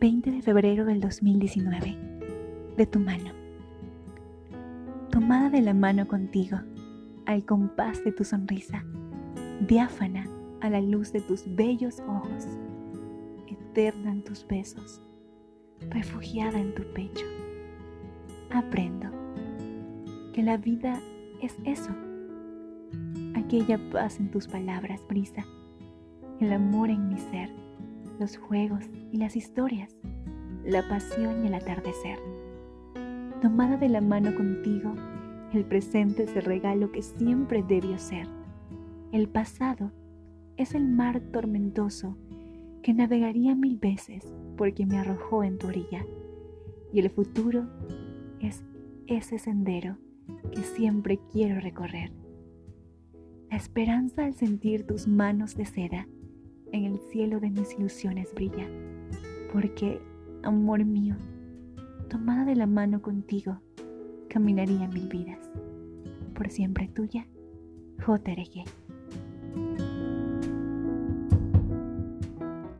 20 de febrero del 2019, de tu mano. Tomada de la mano contigo, al compás de tu sonrisa, diáfana a la luz de tus bellos ojos, eterna en tus besos, refugiada en tu pecho. Aprendo que la vida es eso, aquella paz en tus palabras, brisa, el amor en mi ser los juegos y las historias, la pasión y el atardecer. Tomada de la mano contigo, el presente es el regalo que siempre debió ser. El pasado es el mar tormentoso que navegaría mil veces porque me arrojó en tu orilla. Y el futuro es ese sendero que siempre quiero recorrer. La esperanza al sentir tus manos de seda en el cielo de mis ilusiones brilla, porque, amor mío, tomada de la mano contigo, caminaría mil vidas. Por siempre tuya, JRG.